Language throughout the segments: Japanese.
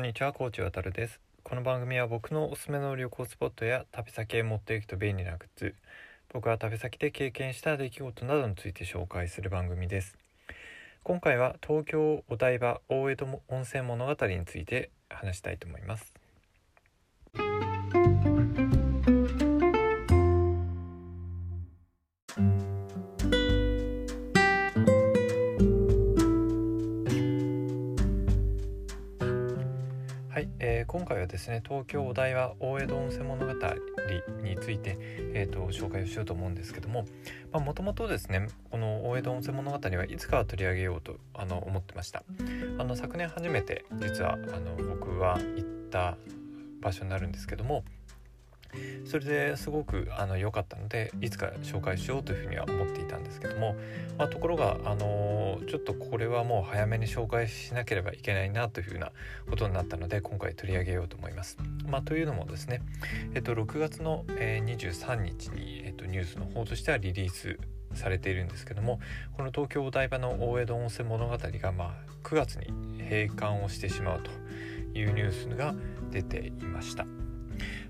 んにちは、コーチ渡るです。この番組は僕のおすすめの旅行スポットや旅先へ持っていくと便利なグッズ、僕は旅先で経験した出来事などについて紹介する番組です。今回は東京お台場大江戸温泉物語について話したいと思います。ですね東京お台場大江戸温泉物語について、えー、と紹介をしようと思うんですけどももともとですねこの大江戸温泉物語はいつかは取り上げようとあの思ってました。あの昨年初めて実はあの僕は行った場所になるんですけどもそれですごくあの良かったのでいつか紹介しようというふうには思っていたんですけども、まあ、ところが、あのちょっとこれはもう早めに紹介しなければいけないなというふうなことになったので今回取り上げようと思います。まあ、というのもですね、えっと、6月の、えー23日に、えっと、ニュースの方としてはリリースされているんですけどもこの東京お台場の大江戸温泉物語が、まあ、9月に閉館をしてしまうというニュースが出ていました。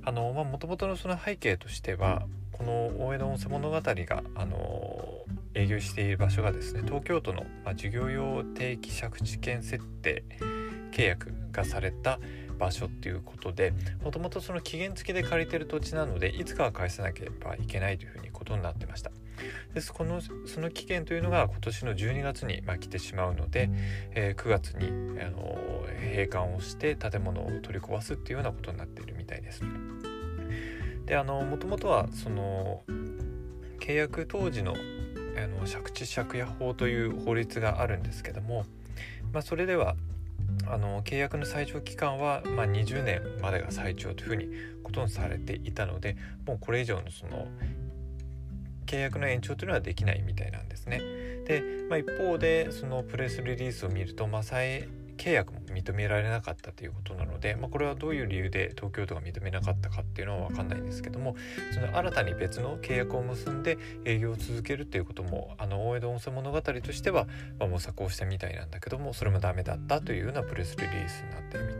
あのまあ元々のその背景としてはこの大江戸温泉物語があの営業している場所がですね東京都の、まあ、事業用定期借地権設定契約がされた場所っていうことでもともとその期限付きで借りてる土地なのでいつかは返さなければいけないというふうにことになってました。ですこのその期限というのが今年の12月に、まあ、来てしまうので、えー9月にあの閉館をして建物を取り壊すっていうようなことになっているみたいですであのもともとはその契約当時のあの借地借家法という法律があるんですけども、まあ、それではあの契約の最長期間は、まあ、20年までが最長というふうにことにされていたのでもうこれ以上のその契約の延長というのはできないみたいなんですね。で、まあ、一方でそのプレスリリースを見ると、まあ、再契約も認められなかったということなので、まあ、これはどういう理由で東京都が認めなかったかっていうのは分かんないんですけどもその新たに別の契約を結んで営業を続けるっていうこともあの大江戸温泉物語としては、まあ、模索をしたみたいなんだけどもそれもダメだったというようなプレスリリースになってるみたい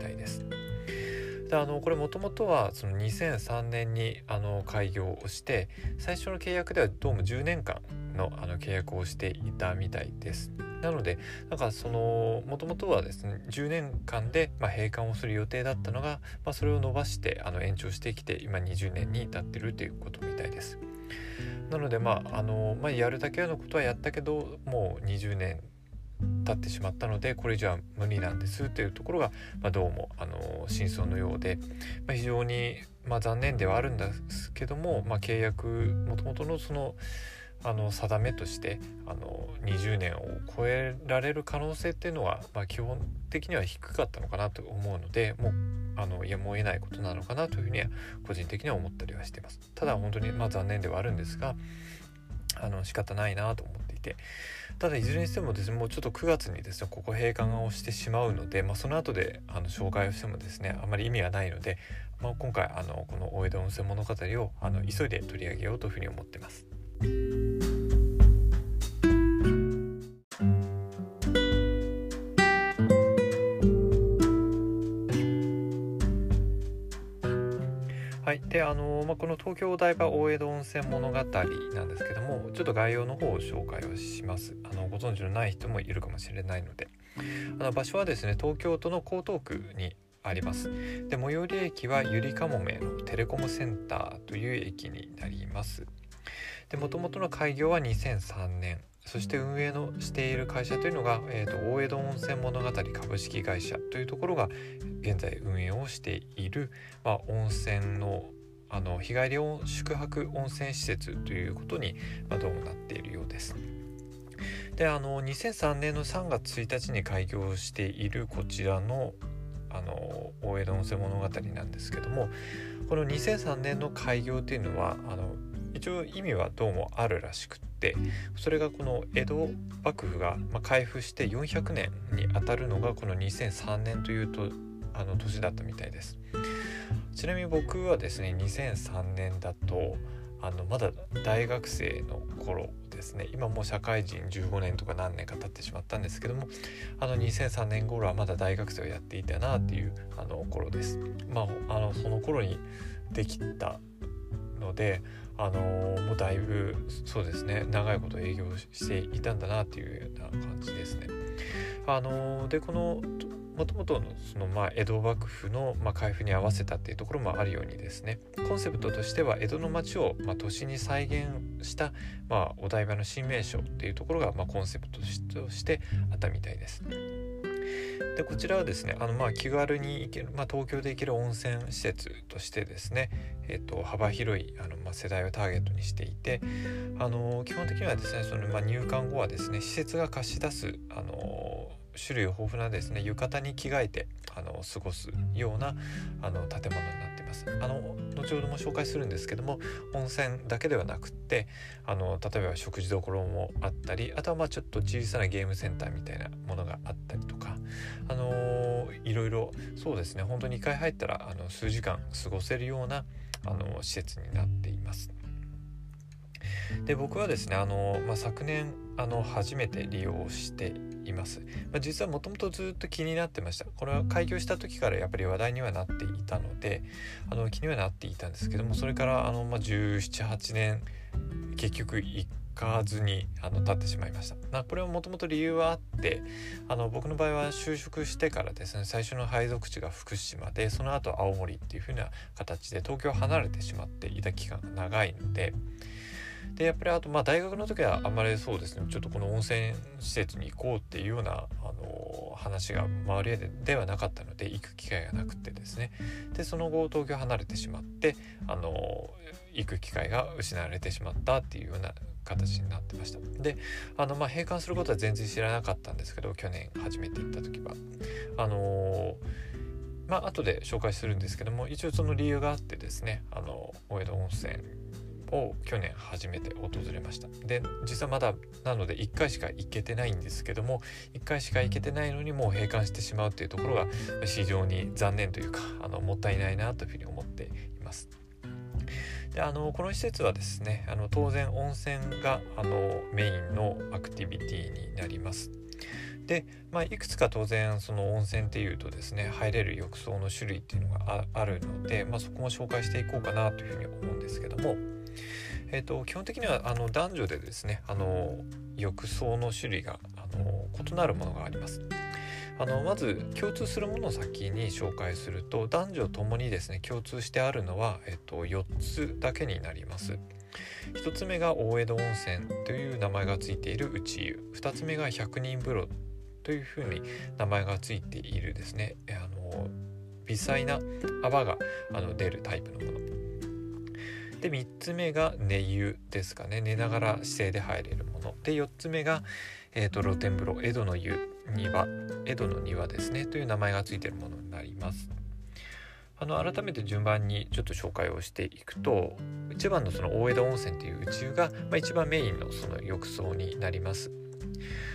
です。であのこれもともとはその2003年にあの開業をして最初の契約ではどうも10年間のあの契約をしていたみたいです。なのでなんかそのもともとはですね10年間で、まあ、閉館をする予定だったのが、まあ、それを伸ばしてあの延長してきて今20年に至ってるということみたいです。なのでまああの、まあ、やるだけのことはやったけどもう20年経ってしまったのでこれじゃ無理なんですというところが、まあ、どうもあの真相のようで、まあ、非常に、まあ、残念ではあるんですけども、まあ、契約もともとのそのあの定めとしてあの20年を超えられる可能性っていうのは、まあ、基本的には低かったのかなと思うのでもうあのやむを得ないことなのかなというふうには個人的には思ったりはしています。ただ本当にまあ残念ではあるんですがあの仕方ないなと思っててただいずれにしてもですねもうちょっと9月にですねここ閉館をしてしまうので、まあ、その後であの紹介をしてもですねあまり意味がないので、まあ、今回あのこの大江戸温泉物語をあの急いで取り上げようというふうに思ってます。であのまあ、この東京お台場大江戸温泉物語なんですけどもちょっと概要の方を紹介をします。あのご存知のない人もいるかもしれないので。あの場所はですね東京都の江東区にあります。で最寄り駅はゆりかもめのテレコムセンターという駅になります。で元々の開業は2003年そして運営のしている会社というのが、えー、と大江戸温泉物語株式会社というところが現在運営をしている、まあ、温泉のあの日帰り宿泊温泉施設ということに、まあ、どうもなっているようです。であの2003年の3月1日に開業しているこちらのあの大江戸温泉物語なんですけどもこの2003年の開業っていうのはあの一応意味はどうもあるらしくってそれがこの江戸幕府が、開府して400年にあたるのがこの2003年というとあの年だったみたいですちなみに僕はですね2003年だとあのまだ大学生の頃ですね今もう社会人15年とか何年か経ってしまったんですけどもあの2003年頃はまだ大学生をやっていたなっていうあの頃です。まあ、あのその頃にできたのであのもうだいぶそうですね長いこと営業していたんだなっていうような感じですね。あのでこのもともとのそのまあ江戸幕府のまあ開封に合わせたっていうところもあるようにですねコンセプトとしては江戸の町をまあ都市に再現したまあお台場の新名所っていうところがまあコンセプトとしてあったみたいです。でこちらはですねあのまあ気軽に行ける、まあ、東京で行ける温泉施設としてですね、えー、と幅広いあの、まあ、世代をターゲットにしていてあの基本的にはですねその、まあ、入館後はですね施設が貸し出すあの種類豊富なですね浴衣に着替えてあの過ごすようなあの建物になっています。あの後ほども紹介するんですけども温泉だけではなくってあの例えば食事どころもあったりあとはまあちょっと小さなゲームセンターみたいなものがあったりとかあのいろいろそうですね本当に2回入ったらあの数時間過ごせるようなあの施設になっています。で僕はですねあの、まあ、昨年あの初めて利用しています、まあ、実はもともとずっと気になってました。これは開業した時からやっぱり話題にはなっていたのであの気にはなっていたんですけどもそれからあの、まあ、1718年結局行かずにあの立ってしまいました。なこれはもともと理由はあってあの僕の場合は就職してからですね最初の配属地が福島でその後青森っていう風な形で東京を離れてしまっていた期間が長いのででやっぱりあとまあ大学の時はあんまりそうですね。ちょっとこの温泉施設に行こうっていうような、あの話が周りでではなかったので行く機会がなくてですね。でその後東京離れてしまって、あの行く機会が失われてしまったっていうような形になってました。であのまあ閉館することは全然知らなかったんですけど去年初めて行った時は。あのまあ後で紹介するんですけども一応その理由があってですねあの大江戸温泉を去年初めて訪れましたで実はまだなので1回しか行けてないんですけども1回しか行けてないのにもう閉館してしまうっていうところが非常に残念というかあのもったいないなというふうに思っています。であのこの施設はですねあの当然温泉があのメインのアクティビティになります。で、まあ、いくつか当然その温泉っていうとですね入れる浴槽の種類っていうのがあるので、まあ、そこも紹介していこうかなというふうに思うんですけどもえーと、基本的にはあの男女でですねあの浴槽の種類があの異なるものがあります。あのまず共通するものを先に紹介すると男女ともにですね共通してあるのは、えっと、4つだけになります。1つ目が大江戸温泉という名前がついている内湯2つ目が百人風呂というふうに名前がついているですねあの微細な泡があの出るタイプのもので3つ目が寝湯ですかね。寝ながら姿勢で入れるもの。で4つ目が、えーと、露天風呂江戸の湯庭。江戸の庭ですね。という名前がついているものになります。あの改めて順番にちょっと紹介をしていくと一番のその大江戸温泉という宇宙が、まあ、一番メインのその浴槽になります。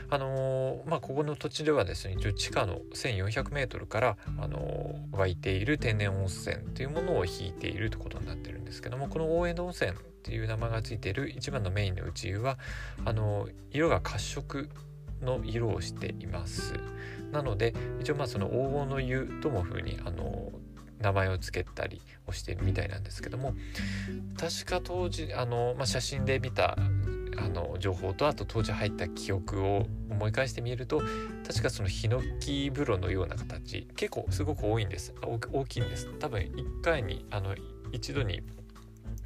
あのー、まあ、ここの土地ではですね一応地下の 1400m から、あのー、湧いている天然温泉というものを引いているということになってるんですけどもこの大江戸温泉っていう名前がついている一番のメインの内湯はあのー、色が褐色の色をしています。なので一応まあその黄金の湯とも風にあの名前を付けたりをしているみたいなんですけども確か当時あの、まあ、写真で見たあの情報とあと当時入った記憶を思い返してみると確かそのヒノキ風呂のような形結構すごく多いんです。大きいんです。多分1回にあの一度に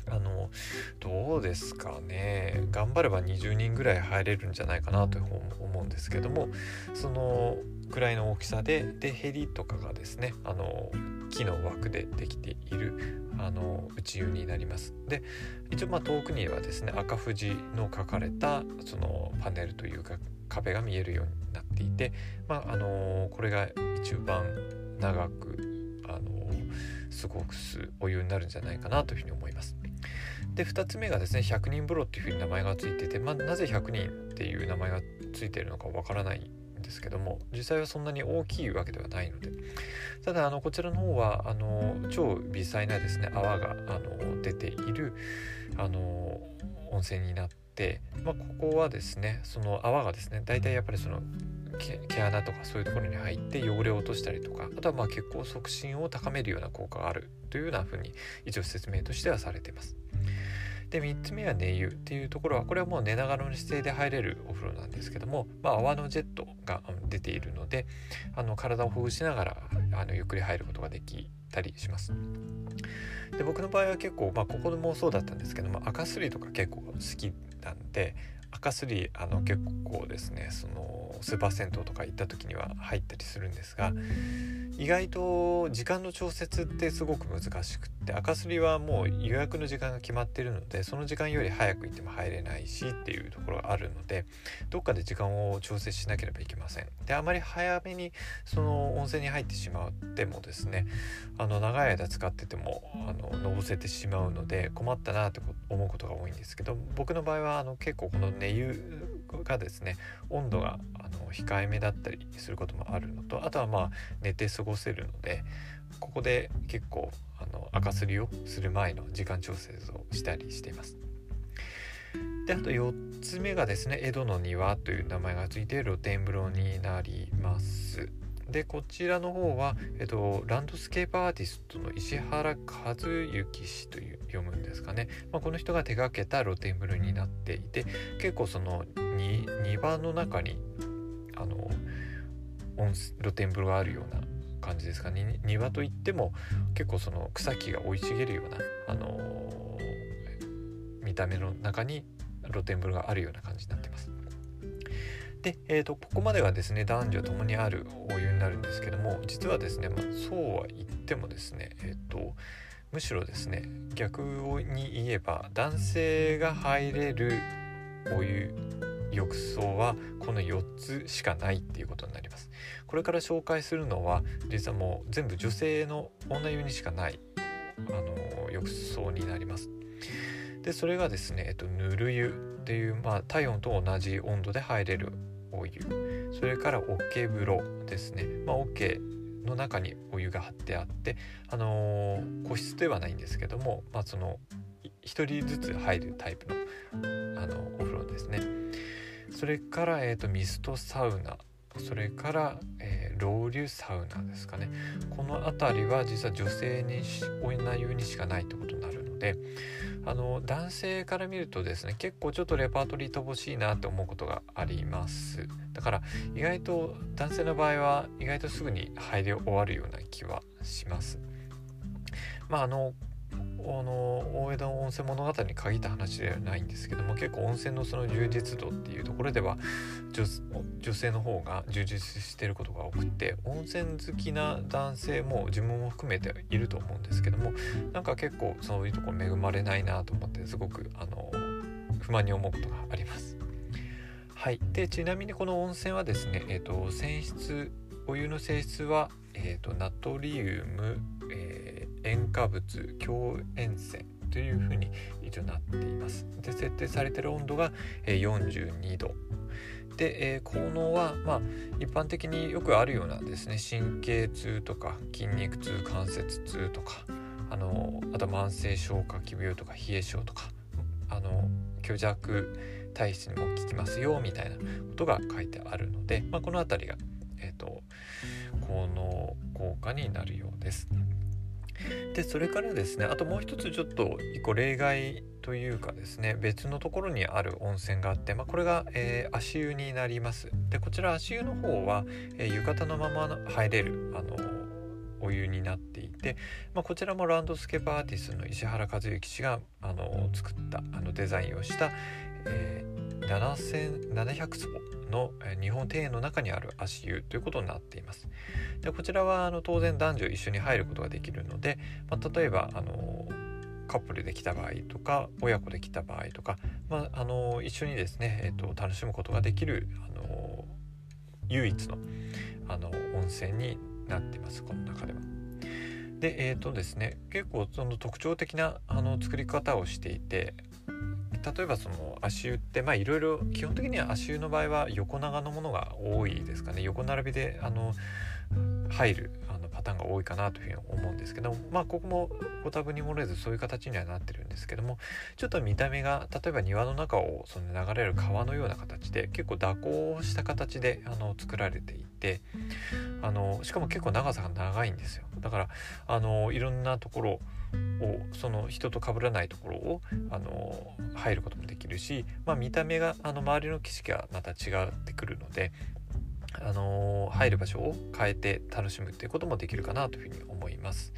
あのどうですかね。頑張れば20人ぐらい入れるんじゃないかなと思うんですけどもそのくらいの大きさででヘリとかがですねあの木の枠でできているあの内湯になりますで一応まあ遠くにはですね赤富士の書かれたそのパネルというか壁が見えるようになっていてまああのこれが一番長くあのすごくすお湯になるんじゃないかなというふうに思います。で2つ目がですね100人風呂っていうふうに名前がついてて、まあ、なぜ100人っていう名前がついてるのかわからないですけども実際はそんなに大きいわけではないのでただあのこちらの方はあの超微細なですね泡があの出ているあの温泉になって、まあ、ここはですねその泡がですね大体やっぱりその毛穴とかそういうところに入って汚れを落としたりとかあとはまあ血行促進を高めるような効果があるというようなふうに一応説明としてはされています。で3つ目は寝湯っていうところはこれはもう寝ながらの姿勢で入れるお風呂なんですけども、まあ、泡のジェットが出ているのであの体をほぐしながらあのゆっくり入ることができたりします。で僕の場合は結構、まあ、ここもそうだったんですけども赤すりとか結構好きなんで赤すりあの結構ですねそのスーパー銭湯とか行った時には入ったりするんですが意外と時間の調節ってすごく難しくって赤すりはもう予約の時間が決まってるのでその時間より早く行っても入れないしっていうところがあるのでどっかで時間を調節しなければいけません。であまり早めにその温泉に入ってしまってもですねあの長い間使っててもあののぼせてしまうので困ったなって思うことが多いんですけど僕の場合はあの結構この寝湯がですね温度があの控えめだったりすることもあるのとあとはまあ寝て過ごせるのでここで結構あの赤すりをする前の時間調整をしたりしています。であと4つ目がですね江戸の庭という名前が付いて露天風呂になります。でこちらの方は、えっと、ランドスケープアーティストの石原和幸氏という読むんですかね、まあ、この人が手がけた露天風呂になっていて結構その庭の中にあの露天風呂があるような感じですかね庭といっても結構その草木が生い茂るような、あの、見た目の中に露天風呂があるような感じな。で、えーと、ここまではですね男女ともにあるお湯になるんですけども実はですね、まあ、そうは言ってもですねえっ、ー、とむしろですね逆に言えば男性が入れるお湯浴槽はこの4つしかないっていうことになります。これから紹介するのは実はもう全部女性の女湯にしかないあの浴槽になります。でそれがですね、えっと、ぬる湯っていう、まあ、体温と同じ温度で入れるお湯。それから桶風呂ですね、まあ、桶の中にお湯が張ってあって、あのー、個室ではないんですけども、まあ、その1人ずつ入るタイプのあのお風呂ですね。それから、えーと、ミストサウナ。それから、えー、ロウリュサウナですかね。この辺りは実は女性に女湯にしかないってことになるのであの男性から見るとですね結構ちょっとレパートリー乏しいなって思うことがあります。だから意外と男性の場合は意外とすぐに入り終わるような気はします。まああのあの大江戸温泉物語に限った話ではないんですけども結構温泉のその充実度っていうところでは女性の方が充実してることが多くて温泉好きな男性も自分も含めていると思うんですけどもなんか結構そういうところ恵まれないなと思ってすごくあの不満に思うことがあります。はい、でちなみにこの温泉はですね、えーと、泉質お湯の性質は、えーと、ナトリウム、塩化物強塩泉というふうに一応なっています。で設定されている温度が、42度。で、えー、効能は、まあ、一般的によくあるようなですね。神経痛とか筋肉痛関節痛とかあのあと慢性消化器病とか冷え性とかあの虚弱体質にも効きますよみたいなことが書いてあるので、まあ、この辺りが、えーと、効能効果になるようです。でそれからですねあともう一つちょっと一個例外というかですね別のところにある温泉があって、まあ、これが、えー、足湯になります。でこちら足湯の方は、えー、浴衣のまま入れるあのお湯になっていて、まあ、こちらもランドスケープアーティストの石原和幸氏があの作ったあのデザインをした、えー、7700坪の日本庭園の中にある足湯ということになっています。でこちらはあの当然男女一緒に入ることができるので、まあ、例えばあのカップルで来た場合とか親子で来た場合とか、まあ、あの一緒にですね、えーと、楽しむことができるあの唯一のあの温泉になってますこの中では。でえっ、ー、とですね結構その特徴的なあの作り方をしていて例えばその足湯ってまあいろいろ基本的には足湯の場合は横長のものが多いですかね。横並びであの入るあパターンが多いかなというふうに思うんですけどまあここもご多分に漏れずそういう形にはなってるんですけどもちょっと見た目が例えば庭の中をその流れる川のような形で結構蛇行した形であの作られていてあのしかも結構長さが長いんですよ。だからあのいろんなところをその人と被らないところをあの入ることもできるし、まあ、見た目があの周りの景色がまた違ってくるのであの入る場所を変えて楽しむっていうこともできるかなというふうに思います。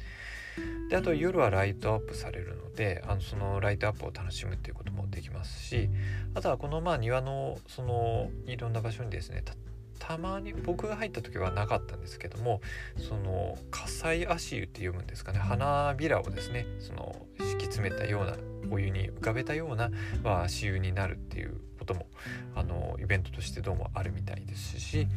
であと夜はライトアップされるのであのそのライトアップを楽しむっていうこともできますしあとはこのまあ庭のそのいろんな場所にですねたまに僕が入った時はなかったんですけどもその火災足湯って読むんですかね花びらをですねその敷き詰めたようなお湯に浮かべたような、まあ、足湯になるっていうこともあのイベントとしてどうもあるみたいですし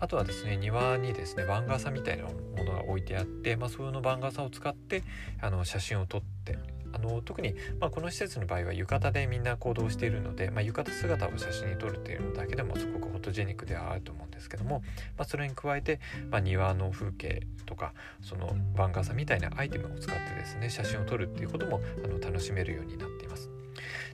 あとはですね庭にですね番傘みたいなものが置いてあって、まあ、その番傘を使ってあの写真を撮ってあの特に、まあ、この施設の場合は浴衣でみんな行動しているので、まあ、浴衣姿を写真に撮るっていうのだけでもすごくフォトジェニックではあると思うんですけども、まあ、それに加えて、ま庭の風景とかその番傘みたいなアイテムを使ってですね写真を撮るっていうこともあの楽しめるようになっています。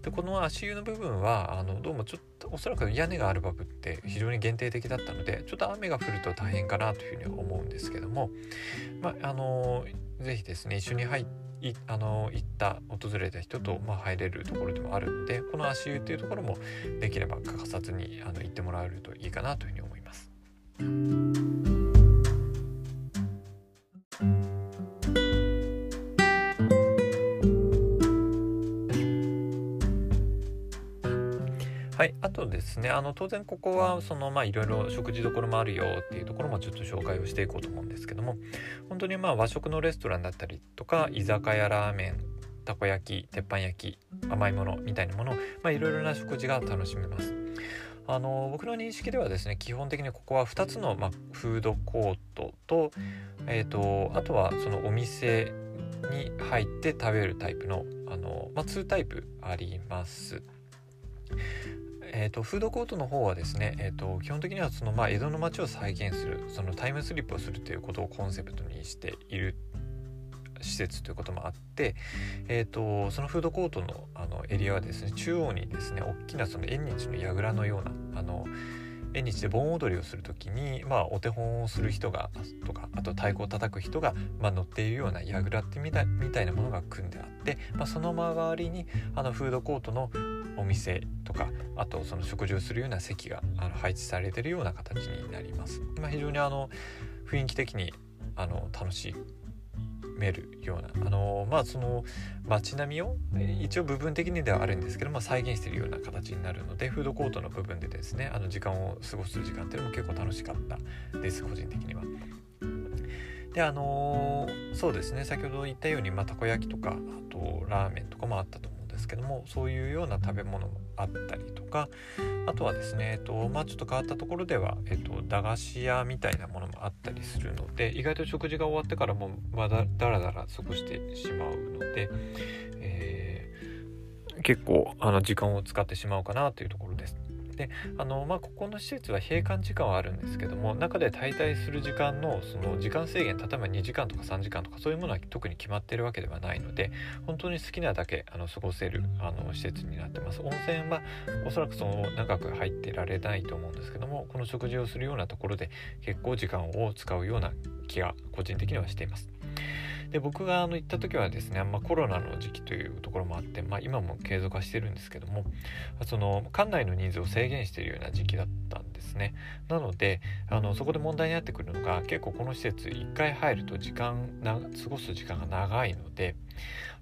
でこの足湯の部分はあのどうもちょっとおそらく屋根があるバブって非常に限定的だったのでちょっと雨が降ると大変かなというふうに思うんですけどもまああの是非ですね一緒に入いあの行った訪れた人と、まあ、入れるところでもあるのでこの足湯っていうところもできれば欠かさずにあの行ってもらえるといいかなというふうに思います。はい、あとですねあの当然ここはそのまあいろいろ食事どころもあるよっていうところもちょっと紹介をしていこうと思うんですけども本当にまあ和食のレストランだったりとか居酒屋ラーメンたこ焼き鉄板焼き甘いものみたいなものまあいろいろな食事が楽しめます。あの僕の認識ではですね基本的にここは2つの、まあ、フードコートと,、えーと、あとはそのお店に入って食べるタイプのあの、まあ、2タイプあります。えーと、フードコートの方はですね、えーと、基本的にはその、まあ、江戸の街を再現するそのタイムスリップをするということをコンセプトにしている施設ということもあって、えーと、そのフードコートのあのエリアはですね中央にですね大きなその縁日の櫓のようなあの縁日で盆踊りをする時に、まあ、お手本をする人がとかあと太鼓を叩く人が、まあ、乗っているような櫓ってみたいみたいなものが組んであって、まあ、その周りにあのフードコートのお店とかあとその食事をするような席があの配置されてるような形になります。まあ、非常にあの雰囲気的にあの楽しめるようなあのまあその街並みを一応部分的にではあるんですけど、ま、再現してるような形になるのでフードコートの部分でですねあの時間を過ごす時間っていうのも結構楽しかったです個人的には。であのそうですね先ほど言ったように、まあ、たこ焼きとかあとラーメンとかもあったとですけどもそういうような食べ物もあったりとかあとはですね、えっとまあ、ちょっと変わったところでは、えっと、駄菓子屋みたいなものもあったりするので意外と食事が終わってからもまだだらだら過ごしてしまうので、えー、結構あの時間を使ってしまうかなというところです。であの、まあ、ここの施設は閉館時間はあるんですけども中で滞在する時間のその時間制限例えば2時間とか3時間とかそういうものは特に決まってるわけではないので本当に好きなだけあの過ごせるあの施設になってます温泉はおそらくその長く入ってられないと思うんですけどもこの食事をするようなところで結構時間を使うような気が個人的にはしています。で僕があの行った時はですね、まあ、コロナの時期というところもあって、まあ、今も継続はしてるんですけどもその館内の人数を制限しているような時期だったんですね。なのであのそこで問題になってくるのが結構この施設1回入ると時間な過ごす時間が長いので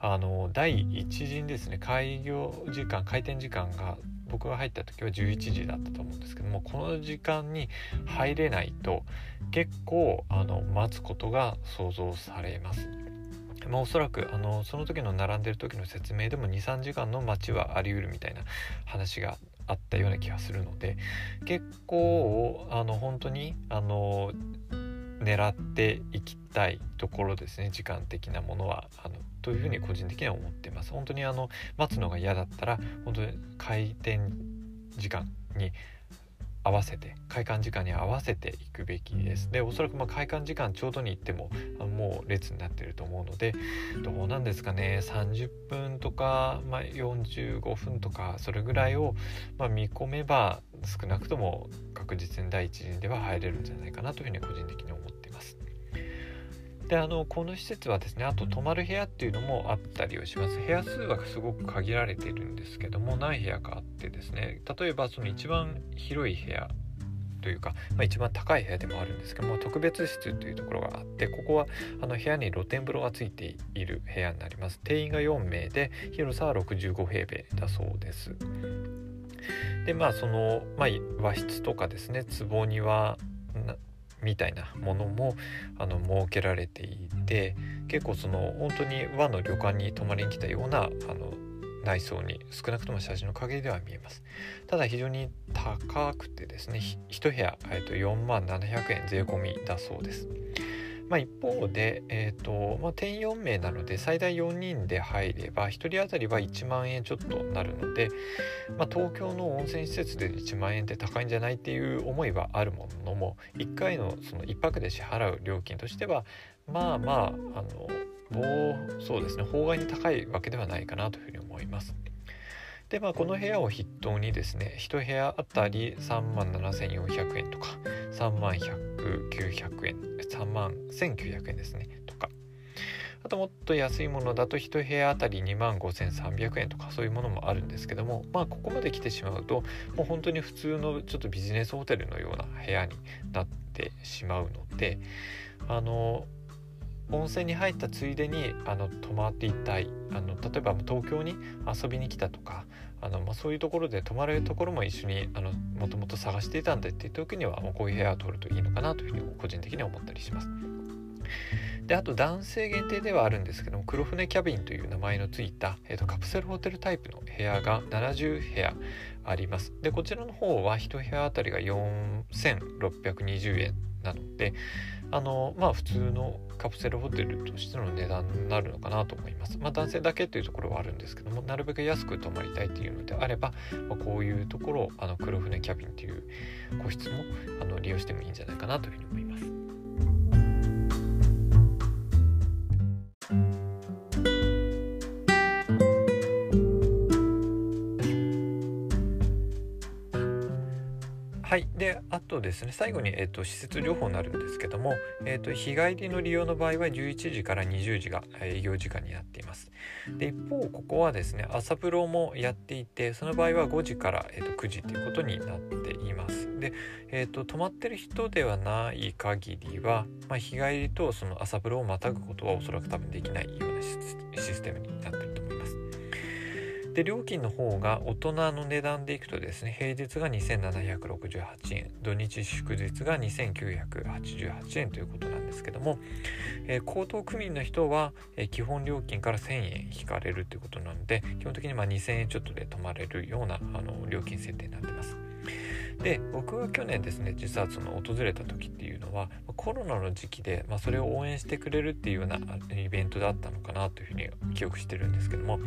あの第1陣ですね開業時間開店時間が僕が入った時は11時だったと思うんですけどもこの時間に入れないと結構あの待つことが想像されます。まあ、おそらくあのその時の並んでる時の説明でも23時間の待ちはあり得るみたいな話があったような気がするので結構あの本当にあの狙っていきたいところですね時間的なものはあのというふうに個人的には思っています。本当にあの待つのが嫌だったら本当に開店時間に合わせて開館時間に合わせていくべきです。でおそらくま開館時間ちょうどに行ってももう列になってると思うのでどうなんですかね。30分とか、まあ、45分とかそれぐらいを、ま見込めば少なくとも確実に第一陣では入れるんじゃないかなというふうに個人的に思っています。であのこの施設はですねあと泊まる部屋っていうのもあったりをします。部屋数はすごく限られているんですけども何部屋かあってですね例えばその一番広い部屋というか、まあ、一番高い部屋でもあるんですけども特別室というところがあってここはあの部屋に露天風呂がついている部屋になります。定員が4名で広さは65平米だそうです。でまあその、まあ、和室とかですね壺庭みたいなものもあの設けられていて結構その本当に和の旅館に泊まりに来たようなあの内装に少なくとも写真の陰では見えます。ただ非常に高くてですね1部屋、えー、と4万700円税込みだそうです。まあ、一方で、えーとまあ、定員4名なので最大4人で入れば1人当たりは1万円ちょっとなるので、まあ、東京の温泉施設で1万円って高いんじゃないっていう思いはあるものも1回のその1泊で支払う料金としてはまあまああのもうそうですね法外に高いわけではないかなというふうに思います。でまあこの部屋を筆頭にですね1部屋あたり3万7400円とか3万100900円。3万1900円ですね。とか。あともっと安いものだと1部屋あたり2万5300円とかそういうものもあるんですけども。まあここまで来てしまうともう本当に普通のちょっとビジネスホテルのような部屋になってしまうのであの温泉に入ったついでにあの泊まっていたいあの例えば東京に遊びに来たとかあの、まあ、そういうところで泊まれるところも一緒にもともと探していたんでっていう時にはこういう部屋を取るといいのかなというふうに個人的には思ったりします。であと男性限定ではあるんですけども黒船キャビンという名前のついた、えーと、カプセルホテルタイプの部屋が70部屋ありますでこちらの方は1部屋あたりが4620円なのであのまあ普通のカプセルホテルとしての値段になるのかなと思います。まあ男性だけというところはあるんですけどもなるべく安く泊まりたいというのであれば、まあ、こういうところあの黒船キャビンという個室もあの利用してもいいんじゃないかなというふうに思います。はい、であとですね最後に、えーと、施設情報になるんですけども、えーと、日帰りの利用の場合は11時から20時が営業時間になっています。で一方ここはですね朝風呂もやっていてその場合は5時から、えーと、9時ということになっています。で、えー、と泊まってる人ではない限りは、まあ、日帰りとその朝風呂をまたぐことはおそらく多分できないようなシステムになってるとで料金の方が大人の値段でいくとですね平日が2768円土日祝日が2988円ということなんですけども、えー、江東区民の人は、えー、基本料金から1000円引かれるということなので基本的にま2000円ちょっとで泊まれるようなあの料金設定になってます。で僕は去年ですね実はその訪れた時っていうのはコロナの時期で、まあ、それを応援してくれるっていうようなイベントだったのかなというふうに記憶してるんですけども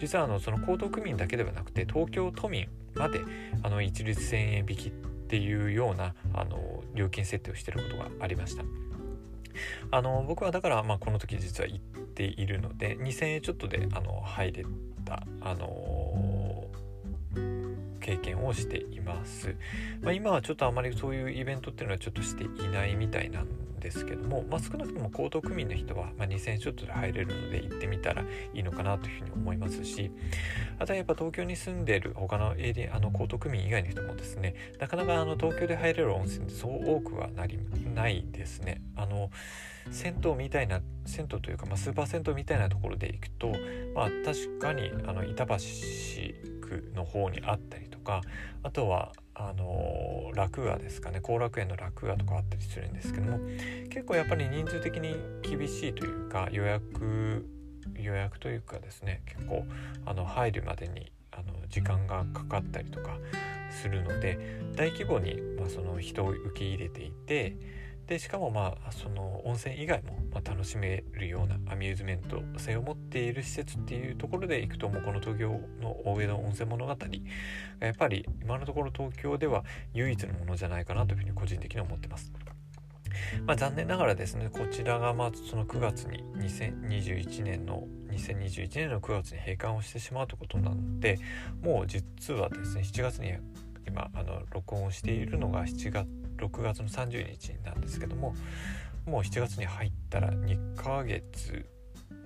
実はあのその江東区民だけではなくて東京都民まであの一律1000円引きっていうようなあの料金設定をしてることがありました。あの僕はだから、まあ、この時実は行っているので2000円ちょっとであの入れた、あの経験をしています、まあ、今はちょっとあまりそういうイベントっていうのはちょっとしていないみたいなんですけども、まあ、少なくとも江東区民の人は、ま2000ちょっとで入れるので行ってみたらいいのかなというふうに思いますしあとはやっぱ東京に住んでる他のエリアあの江東区民以外の人もですねなかなかあの東京で入れる温泉ってそう多くはなりないですね。あの銭湯みたいな銭湯というか、まあ、スーパー銭湯みたいなところで行くと、まあ、確かにあの板橋の方にあったりとかあとはあの楽屋ですかね。後楽園の楽屋とかあったりするんですけども結構やっぱり人数的に厳しいというか予約予約というかですね結構あの入るまでにあの時間がかかったりとかするので大規模に、まあ、その人を受け入れていてでしかもまあその温泉以外もま楽しめるようなアミューズメント性を持っている施設っていうところでいくともうこの東京の大江戸温泉物語がやっぱり今のところ東京では唯一のものじゃないかなというふうに個人的に思ってます。まあ、残念ながらですねこちらがまあその9月に2021年の2021年の9月に閉館をしてしまうということなのでもう実はですね7月に今あの録音をしているのが7月6月の30日なんですけどももう7月に入ったら2ヶ月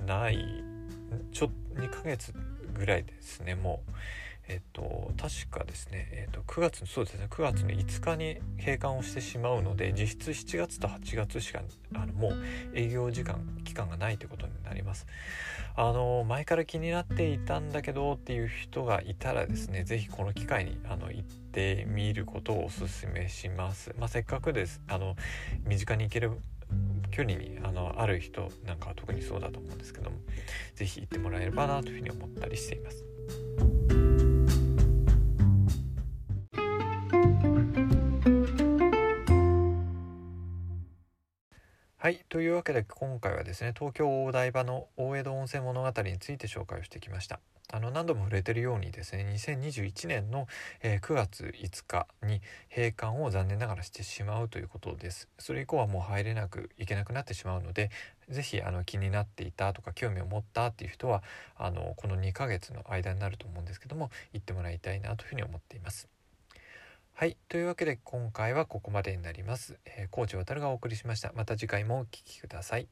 ないちょ2ヶ月ぐらいですねもう。えっと確かですね、えっと、9月そうですね9月の5日に閉館をしてしまうので実質7月と8月しかあのもう営業時間期間がないということになりますあの前から気になっていたんだけどっていう人がいたらですね是非この機会にあの行ってみることをおすすめしますまあ、せっかくですあの身近に行ける距離にあのある人なんかは特にそうだと思うんですけども是非行ってもらえればなというふうに思ったりしています。はい。というわけで今回はですね、東京大台場の大江戸温泉物語について紹介をしてきました。あの何度も触れてるようにですね2021年の、え、9月5日に閉館を残念ながらしてしまうということですそれ以降はもう入れなくいけなくなってしまうので是非あの気になっていたとか興味を持ったっていう人はあのこの2ヶ月の間になると思うんですけども行ってもらいたいなというふうに思っていますはい。というわけで今回はここまでになります、えー、コーチ渡るがお送りしました。また次回もお聴きください。